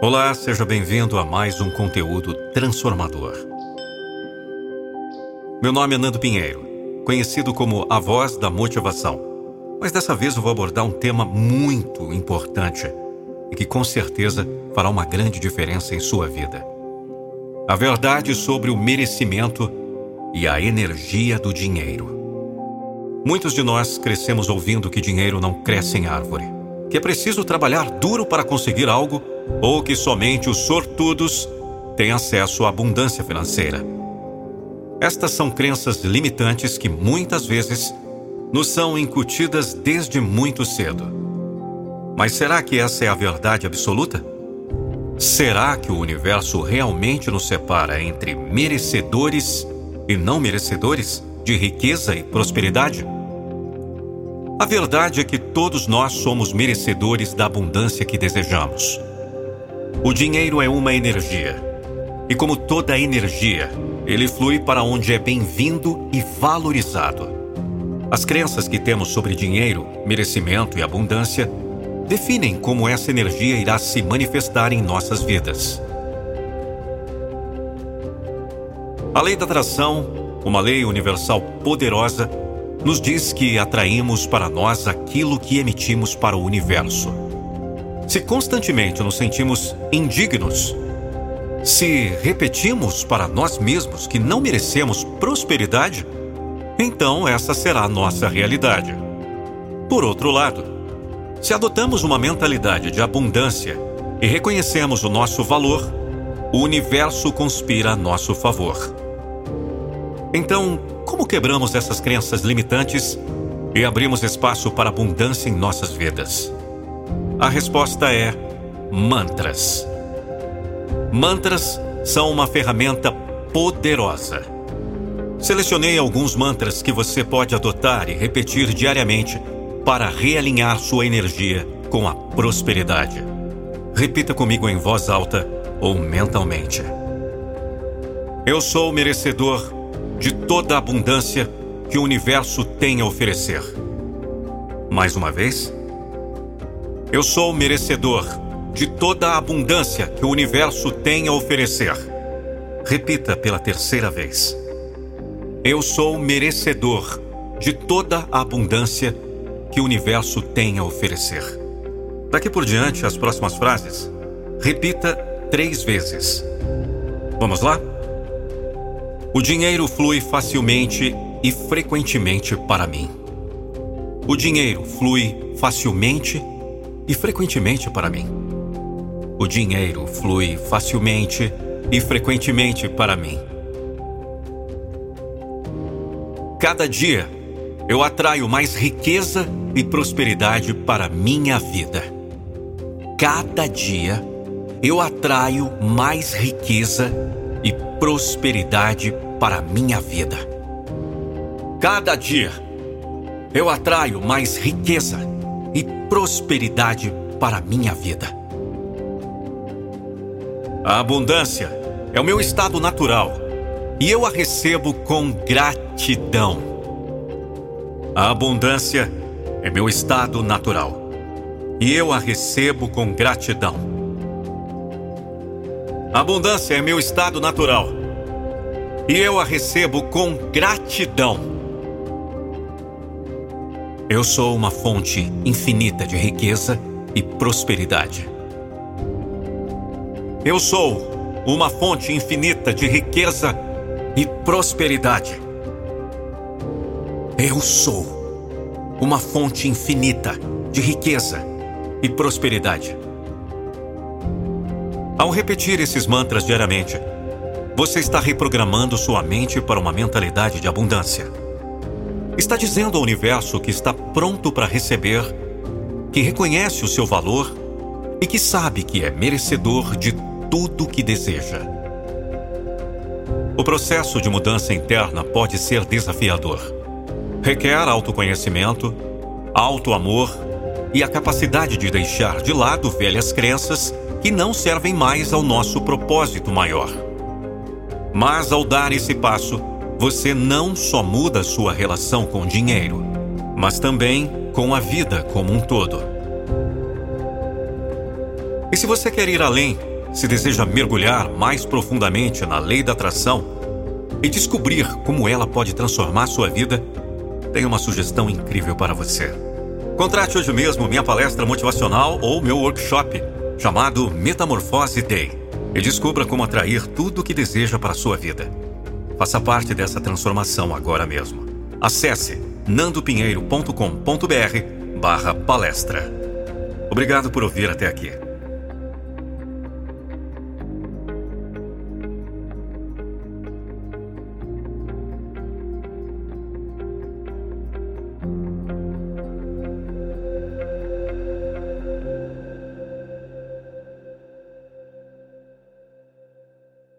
Olá, seja bem-vindo a mais um conteúdo transformador. Meu nome é Nando Pinheiro, conhecido como a voz da motivação. Mas dessa vez eu vou abordar um tema muito importante e que com certeza fará uma grande diferença em sua vida. A verdade sobre o merecimento e a energia do dinheiro. Muitos de nós crescemos ouvindo que dinheiro não cresce em árvore, que é preciso trabalhar duro para conseguir algo ou que somente os sortudos têm acesso à abundância financeira. Estas são crenças limitantes que muitas vezes nos são incutidas desde muito cedo. Mas será que essa é a verdade absoluta? Será que o universo realmente nos separa entre merecedores e não merecedores de riqueza e prosperidade? A verdade é que todos nós somos merecedores da abundância que desejamos. O dinheiro é uma energia. E como toda energia, ele flui para onde é bem-vindo e valorizado. As crenças que temos sobre dinheiro, merecimento e abundância definem como essa energia irá se manifestar em nossas vidas. A lei da atração, uma lei universal poderosa, nos diz que atraímos para nós aquilo que emitimos para o universo. Se constantemente nos sentimos indignos, se repetimos para nós mesmos que não merecemos prosperidade, então essa será a nossa realidade. Por outro lado, se adotamos uma mentalidade de abundância e reconhecemos o nosso valor, o universo conspira a nosso favor. Então, como quebramos essas crenças limitantes e abrimos espaço para abundância em nossas vidas? A resposta é mantras. Mantras são uma ferramenta poderosa. Selecionei alguns mantras que você pode adotar e repetir diariamente para realinhar sua energia com a prosperidade. Repita comigo em voz alta ou mentalmente. Eu sou merecedor de toda a abundância que o universo tem a oferecer. Mais uma vez, eu sou merecedor de toda a abundância que o universo tem a oferecer. Repita pela terceira vez. Eu sou merecedor de toda a abundância que o universo tem a oferecer. Daqui por diante, as próximas frases, repita três vezes. Vamos lá? O dinheiro flui facilmente e frequentemente para mim. O dinheiro flui facilmente e frequentemente para mim. O dinheiro flui facilmente e frequentemente para mim. Cada dia eu atraio mais riqueza e prosperidade para minha vida. Cada dia eu atraio mais riqueza e prosperidade para minha vida. Cada dia eu atraio mais riqueza e prosperidade para minha vida. A abundância é o meu estado natural e eu a recebo com gratidão. A abundância é meu estado natural e eu a recebo com gratidão. Abundância é meu estado natural e eu a recebo com gratidão. Eu sou uma fonte infinita de riqueza e prosperidade. Eu sou uma fonte infinita de riqueza e prosperidade. Eu sou uma fonte infinita de riqueza e prosperidade. Ao repetir esses mantras diariamente, você está reprogramando sua mente para uma mentalidade de abundância está dizendo ao universo que está pronto para receber, que reconhece o seu valor e que sabe que é merecedor de tudo que deseja. O processo de mudança interna pode ser desafiador. Requer autoconhecimento, auto-amor e a capacidade de deixar de lado velhas crenças que não servem mais ao nosso propósito maior. Mas ao dar esse passo, você não só muda sua relação com o dinheiro, mas também com a vida como um todo. se você quer ir além, se deseja mergulhar mais profundamente na lei da atração e descobrir como ela pode transformar sua vida, tenho uma sugestão incrível para você. Contrate hoje mesmo minha palestra motivacional ou meu workshop chamado Metamorfose Day e descubra como atrair tudo o que deseja para a sua vida. Faça parte dessa transformação agora mesmo. Acesse nandopinheiro.com.br barra palestra. Obrigado por ouvir até aqui.